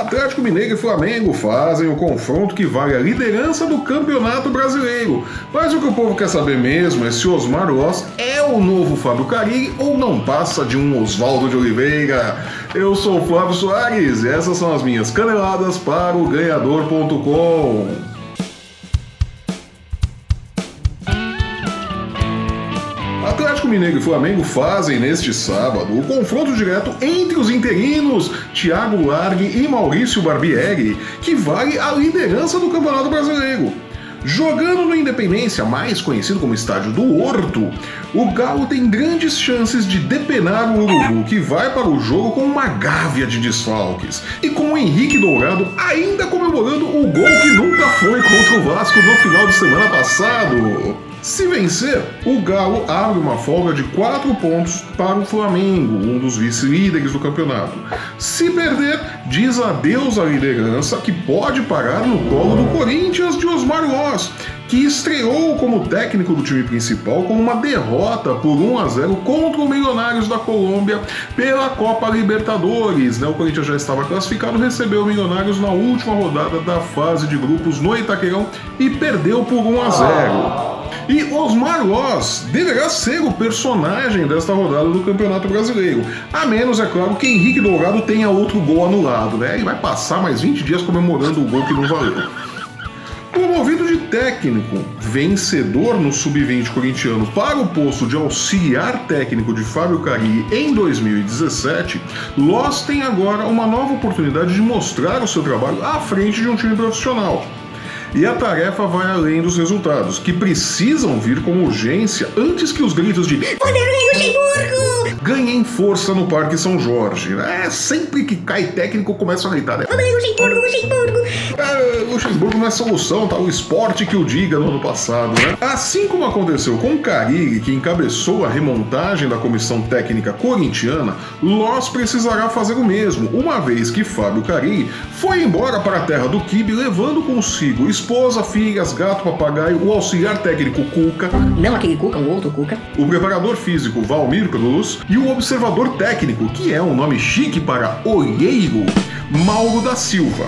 Atlético Mineiro e Flamengo fazem o confronto que vale a liderança do Campeonato Brasileiro. Mas o que o povo quer saber mesmo é se Osmar Loss é o novo Fábio Carilli ou não passa de um Oswaldo de Oliveira. Eu sou o Flávio Soares e essas são as minhas caneladas para o ganhador.com. Atlético Mineiro e Flamengo fazem neste sábado o confronto direto entre os interinos Thiago Largue e Maurício Barbieri, que vale a liderança do Campeonato Brasileiro. Jogando no Independência, mais conhecido como Estádio do Horto, o Galo tem grandes chances de depenar o Urubu, que vai para o jogo com uma gávea de desfalques. E com o Henrique Dourado ainda comemorando o gol que nunca foi contra o Vasco no final de semana passado. Se vencer, o Galo abre uma folga de 4 pontos para o Flamengo, um dos vice-líderes do campeonato. Se perder, diz adeus à liderança que pode parar no colo do Corinthians de Osmar Loss, que estreou como técnico do time principal com uma derrota por 1 a 0 contra o Milionários da Colômbia pela Copa Libertadores. Né? O Corinthians já estava classificado, recebeu o Milionários na última rodada da fase de grupos no Itaquerão e perdeu por 1 a 0. E Osmar Loss deverá ser o personagem desta rodada do Campeonato Brasileiro. A menos, é claro, que Henrique Dourado tenha outro gol anulado, né? Ele vai passar mais 20 dias comemorando o gol que não valeu. Promovido de técnico, vencedor no sub-20 corintiano para o posto de auxiliar técnico de Fábio Carilli em 2017, Loss tem agora uma nova oportunidade de mostrar o seu trabalho à frente de um time profissional. E a tarefa vai além dos resultados, que precisam vir com urgência antes que os gritos de Vanderlei Luxemburgo ganhem força no Parque São Jorge. É, sempre que cai técnico começa a gritar, né? Vanderlei Luxemburgo, Luxemburgo. É, Luxemburgo não é solução, tá? O esporte que o diga no ano passado, né? Assim como aconteceu com Carille, que encabeçou a remontagem da comissão técnica corintiana, Loss precisará fazer o mesmo, uma vez que Fábio Carille foi embora para a terra do Kibe levando consigo esposa, filhas, gato, papagaio, o auxiliar técnico Cuca. Não aquele Cuca, o outro Cuca. O preparador físico Valmir Cruz e o observador técnico, que é um nome chique para olheiro, Mauro da Silva.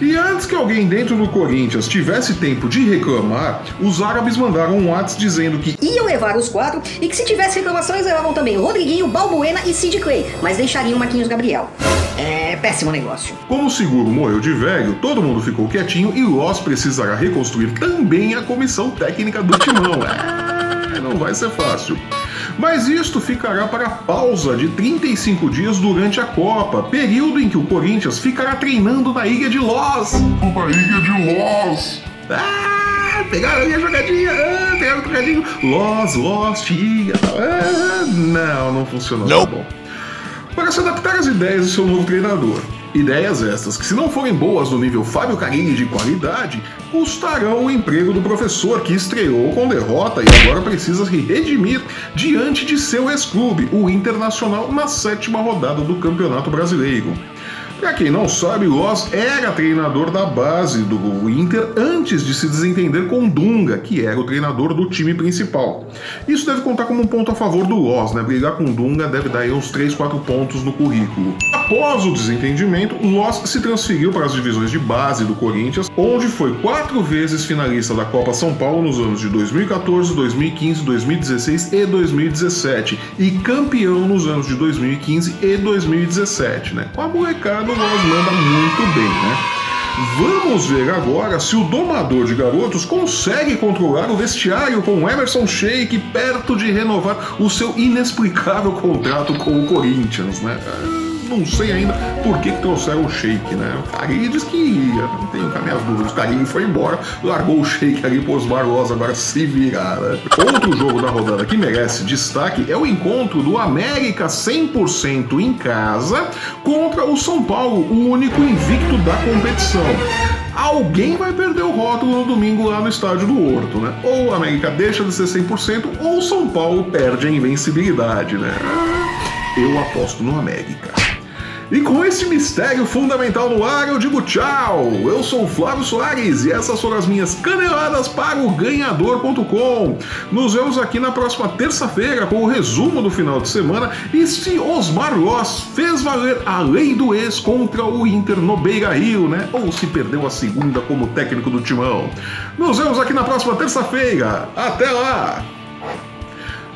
E antes que alguém dentro do Corinthians tivesse tempo de reclamar, os árabes mandaram um WhatsApp dizendo que iam levar os quatro e que se tivesse reclamações levavam também Rodriguinho, Balbuena e Sid Clay, mas deixariam Marquinhos Gabriel. É péssimo negócio. Como o seguro morreu de velho, todo mundo ficou quietinho e Loss precisará reconstruir também a comissão técnica do timão. É, não vai ser fácil. Mas isto ficará para a pausa de 35 dias durante a Copa, período em que o Corinthians ficará treinando na Ilha de Loz. Na Ilha de Loz. Ah, pegaram a jogadinha, ah, pegaram o trocadinho. Loz, Lost, Ilha. Ah, não, não funcionou. Não. Tá bom. Para se adaptar às ideias do seu novo treinador. Ideias estas que, se não forem boas no nível Fábio Carilli de qualidade, custarão o emprego do professor que estreou com derrota e agora precisa se redimir diante de seu ex-clube, o Internacional, na sétima rodada do Campeonato Brasileiro. Para quem não sabe, Loss era treinador da base do Inter antes de se desentender com Dunga, que era o treinador do time principal. Isso deve contar como um ponto a favor do Loss, né? Brigar com Dunga deve dar aí uns 3, 4 pontos no currículo. Após o desentendimento, Loss se transferiu para as divisões de base do Corinthians, onde foi quatro vezes finalista da Copa São Paulo nos anos de 2014, 2015, 2016 e 2017 e campeão nos anos de 2015 e 2017, né? Com a molecada o Loss manda muito bem, né? Vamos ver agora se o domador de garotos consegue controlar o vestiário com Emerson Sheik perto de renovar o seu inexplicável contrato com o Corinthians, né? Não sei ainda por que, que trouxeram o Shake, né? O Carilli disse que ia, não tenho cá minhas dúvidas. O Carilli foi embora, largou o Shake ali pros Barrosa, agora se virar, né? Outro jogo da rodada que merece destaque é o encontro do América 100% em casa contra o São Paulo, o único invicto da competição alguém vai perder o rótulo no domingo lá no estádio do Horto, né? Ou o América deixa de ser 100% ou São Paulo perde a invencibilidade, né? Eu aposto no América. E com esse mistério fundamental no ar, eu digo tchau. Eu sou o Flávio Soares e essas foram as minhas caneladas para o ganhador.com. Nos vemos aqui na próxima terça-feira com o resumo do final de semana e se Osmar Loss fez valer a lei do ex contra o Inter no Beira Rio, né? Ou se perdeu a segunda como técnico do timão. Nos vemos aqui na próxima terça-feira. Até lá!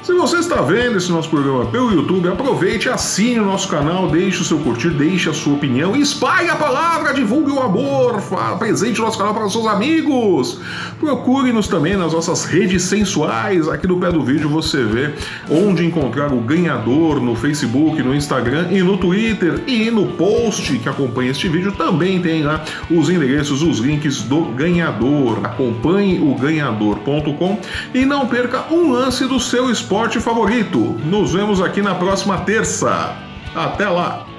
Se você está vendo esse nosso programa pelo YouTube, aproveite, assine o nosso canal, deixe o seu curtir, deixe a sua opinião, espalhe a palavra, divulgue o amor, apresente o nosso canal para os seus amigos. Procure-nos também nas nossas redes sensuais. Aqui no pé do vídeo você vê onde encontrar o ganhador no Facebook, no Instagram e no Twitter. E no post que acompanha este vídeo também tem lá os endereços, os links do ganhador. Acompanhe o ganhador.com e não perca um lance do seu esporte esporte favorito. Nos vemos aqui na próxima terça. Até lá!